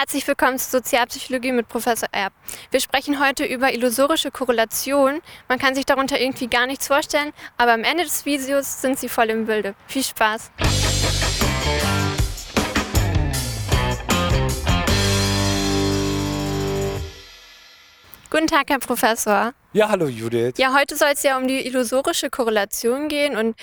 Herzlich willkommen zur Sozialpsychologie mit Professor Erb. Wir sprechen heute über illusorische Korrelation. Man kann sich darunter irgendwie gar nichts vorstellen, aber am Ende des Videos sind sie voll im Bilde. Viel Spaß! Guten Tag, Herr Professor. Ja, hallo Judith. Ja, heute soll es ja um die illusorische Korrelation gehen und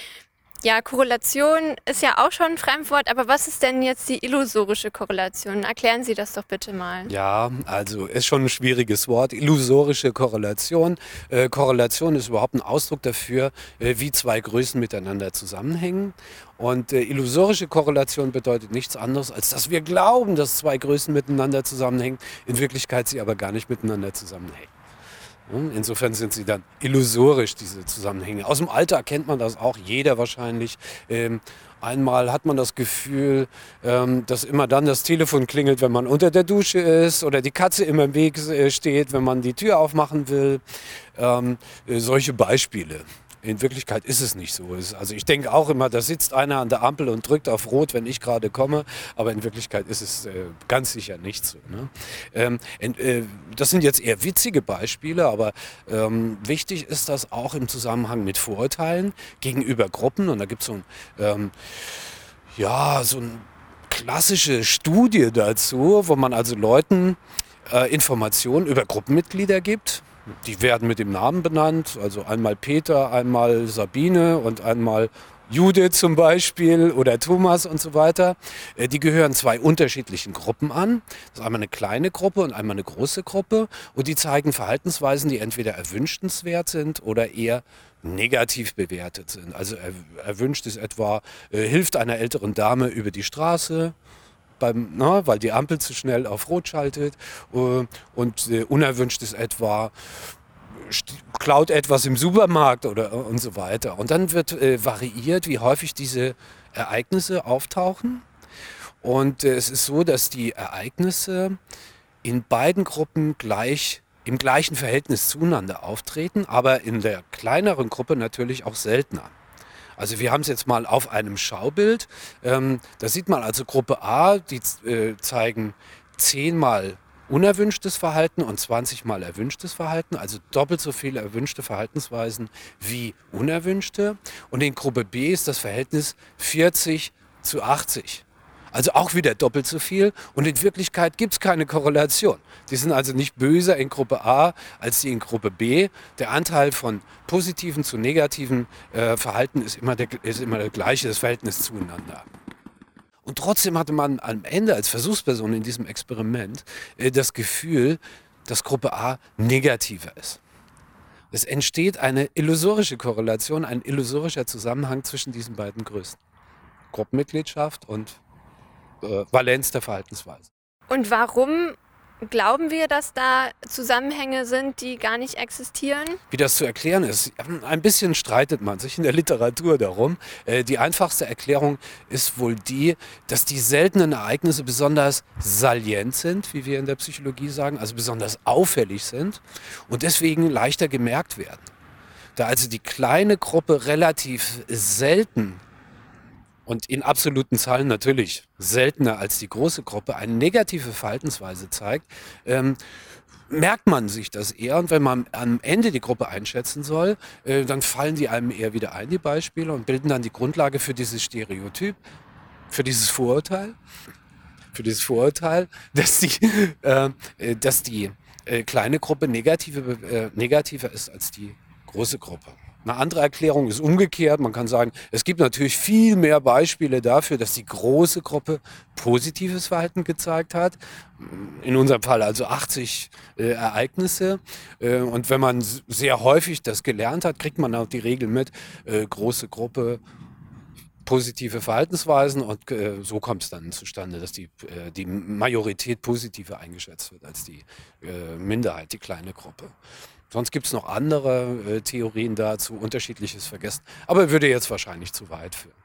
ja, Korrelation ist ja auch schon ein Fremdwort, aber was ist denn jetzt die illusorische Korrelation? Erklären Sie das doch bitte mal. Ja, also ist schon ein schwieriges Wort. Illusorische Korrelation. Äh, Korrelation ist überhaupt ein Ausdruck dafür, äh, wie zwei Größen miteinander zusammenhängen. Und äh, illusorische Korrelation bedeutet nichts anderes, als dass wir glauben, dass zwei Größen miteinander zusammenhängen, in Wirklichkeit sie aber gar nicht miteinander zusammenhängen. Insofern sind sie dann illusorisch, diese Zusammenhänge. Aus dem Alter kennt man das auch, jeder wahrscheinlich. Ähm, einmal hat man das Gefühl, ähm, dass immer dann das Telefon klingelt, wenn man unter der Dusche ist oder die Katze immer im Weg äh, steht, wenn man die Tür aufmachen will. Ähm, äh, solche Beispiele. In Wirklichkeit ist es nicht so. Also ich denke auch immer, da sitzt einer an der Ampel und drückt auf Rot, wenn ich gerade komme. Aber in Wirklichkeit ist es äh, ganz sicher nicht so. Ne? Ähm, äh, das sind jetzt eher witzige Beispiele, aber ähm, wichtig ist das auch im Zusammenhang mit Vorurteilen gegenüber Gruppen. Und da gibt es so ein, ähm, ja, so eine klassische Studie dazu, wo man also Leuten äh, Informationen über Gruppenmitglieder gibt die werden mit dem Namen benannt, also einmal Peter, einmal Sabine und einmal Judith zum Beispiel oder Thomas und so weiter. Äh, die gehören zwei unterschiedlichen Gruppen an. Das ist einmal eine kleine Gruppe und einmal eine große Gruppe. Und die zeigen Verhaltensweisen, die entweder erwünschenswert sind oder eher negativ bewertet sind. Also erwünscht ist etwa, äh, hilft einer älteren Dame über die Straße, beim, na, weil die Ampel zu schnell auf Rot schaltet. Äh, und äh, unerwünscht ist etwa, klaut etwas im Supermarkt oder und so weiter. Und dann wird äh, variiert, wie häufig diese Ereignisse auftauchen. Und äh, es ist so, dass die Ereignisse in beiden Gruppen gleich im gleichen Verhältnis zueinander auftreten, aber in der kleineren Gruppe natürlich auch seltener. Also wir haben es jetzt mal auf einem Schaubild. Ähm, da sieht man also Gruppe A, die äh, zeigen zehnmal unerwünschtes Verhalten und 20 mal erwünschtes Verhalten, also doppelt so viele erwünschte Verhaltensweisen wie unerwünschte. Und in Gruppe B ist das Verhältnis 40 zu 80. Also auch wieder doppelt so viel. Und in Wirklichkeit gibt es keine Korrelation. Die sind also nicht böser in Gruppe A als die in Gruppe B. Der Anteil von positiven zu negativen äh, Verhalten ist immer, der, ist immer der gleiche, das Verhältnis zueinander. Und trotzdem hatte man am Ende als Versuchsperson in diesem Experiment äh, das Gefühl, dass Gruppe A negativer ist. Es entsteht eine illusorische Korrelation, ein illusorischer Zusammenhang zwischen diesen beiden Größen. Gruppenmitgliedschaft und äh, Valenz der Verhaltensweise. Und warum glauben wir, dass da Zusammenhänge sind, die gar nicht existieren? Wie das zu erklären ist, ein bisschen streitet man sich in der Literatur darum. Äh, die einfachste Erklärung ist wohl die, dass die seltenen Ereignisse besonders salient sind, wie wir in der Psychologie sagen, also besonders auffällig sind und deswegen leichter gemerkt werden. Da also die kleine Gruppe relativ selten und in absoluten Zahlen natürlich seltener als die große Gruppe eine negative Verhaltensweise zeigt, ähm, merkt man sich das eher. Und wenn man am Ende die Gruppe einschätzen soll, äh, dann fallen die einem eher wieder ein, die Beispiele, und bilden dann die Grundlage für dieses Stereotyp, für dieses Vorurteil, für dieses Vorurteil, dass die, äh, äh dass die äh, kleine Gruppe negative, äh, negativer ist als die große Gruppe. Eine andere Erklärung ist umgekehrt. Man kann sagen, es gibt natürlich viel mehr Beispiele dafür, dass die große Gruppe positives Verhalten gezeigt hat. In unserem Fall also 80 äh, Ereignisse. Äh, und wenn man sehr häufig das gelernt hat, kriegt man auch die Regel mit, äh, große Gruppe, positive Verhaltensweisen und äh, so kommt es dann zustande, dass die, äh, die Majorität positiver eingeschätzt wird als die äh, Minderheit, die kleine Gruppe. Sonst gibt es noch andere äh, Theorien dazu, unterschiedliches vergessen. Aber würde jetzt wahrscheinlich zu weit führen.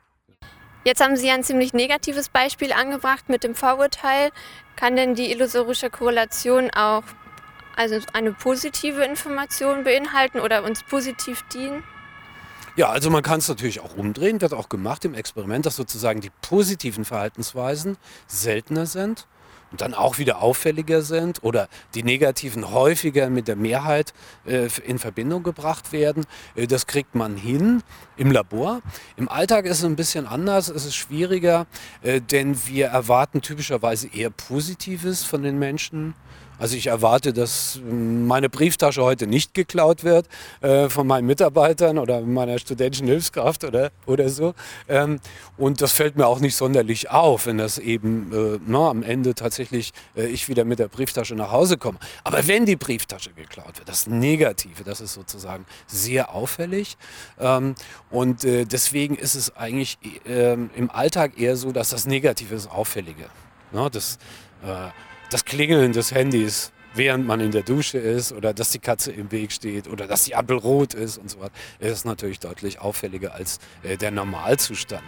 Jetzt haben Sie ein ziemlich negatives Beispiel angebracht mit dem Vorurteil. Kann denn die illusorische Korrelation auch also eine positive Information beinhalten oder uns positiv dienen? Ja, also man kann es natürlich auch umdrehen, wird auch gemacht im Experiment, dass sozusagen die positiven Verhaltensweisen seltener sind dann auch wieder auffälliger sind oder die negativen häufiger mit der Mehrheit äh, in Verbindung gebracht werden. Äh, das kriegt man hin im Labor. Im Alltag ist es ein bisschen anders, es ist schwieriger, äh, denn wir erwarten typischerweise eher Positives von den Menschen. Also ich erwarte, dass meine Brieftasche heute nicht geklaut wird äh, von meinen Mitarbeitern oder meiner studentischen Hilfskraft oder, oder so. Ähm, und das fällt mir auch nicht sonderlich auf, wenn das eben äh, na, am Ende tatsächlich äh, ich wieder mit der Brieftasche nach Hause komme. Aber wenn die Brieftasche geklaut wird, das Negative, das ist sozusagen sehr auffällig. Ähm, und äh, deswegen ist es eigentlich ähm, im Alltag eher so, dass das Negative ist auffällige. Na, das, äh, das Klingeln des Handys, während man in der Dusche ist oder dass die Katze im Weg steht oder dass die Ampel rot ist und so weiter, ist natürlich deutlich auffälliger als äh, der Normalzustand.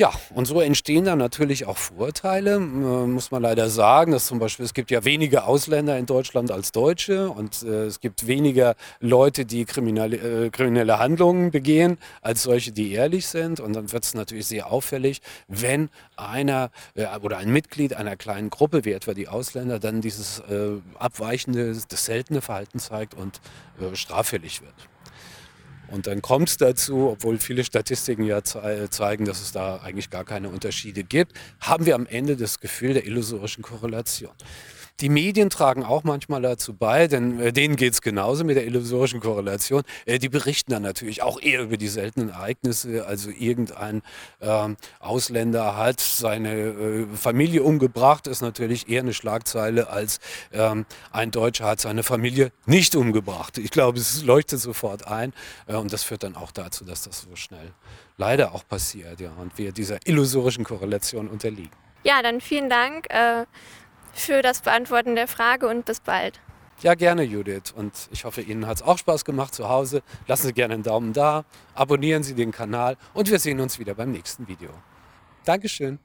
Ja, und so entstehen dann natürlich auch Vorurteile, äh, muss man leider sagen. Dass zum Beispiel, es gibt ja weniger Ausländer in Deutschland als Deutsche und äh, es gibt weniger Leute, die kriminelle, äh, kriminelle Handlungen begehen, als solche, die ehrlich sind. Und dann wird es natürlich sehr auffällig, wenn einer oder ein Mitglied einer kleinen Gruppe, wie etwa die Ausländer, dann dieses abweichende, das seltene Verhalten zeigt und straffällig wird. Und dann kommt es dazu, obwohl viele Statistiken ja zeigen, dass es da eigentlich gar keine Unterschiede gibt, haben wir am Ende das Gefühl der illusorischen Korrelation. Die Medien tragen auch manchmal dazu bei, denn äh, denen geht es genauso mit der illusorischen Korrelation. Äh, die berichten dann natürlich auch eher über die seltenen Ereignisse. Also irgendein ähm, Ausländer hat seine äh, Familie umgebracht, ist natürlich eher eine Schlagzeile als ähm, ein Deutscher hat seine Familie nicht umgebracht. Ich glaube, es leuchtet sofort ein äh, und das führt dann auch dazu, dass das so schnell leider auch passiert ja, und wir dieser illusorischen Korrelation unterliegen. Ja, dann vielen Dank. Für das Beantworten der Frage und bis bald. Ja, gerne, Judith. Und ich hoffe, Ihnen hat es auch Spaß gemacht zu Hause. Lassen Sie gerne einen Daumen da, abonnieren Sie den Kanal und wir sehen uns wieder beim nächsten Video. Dankeschön.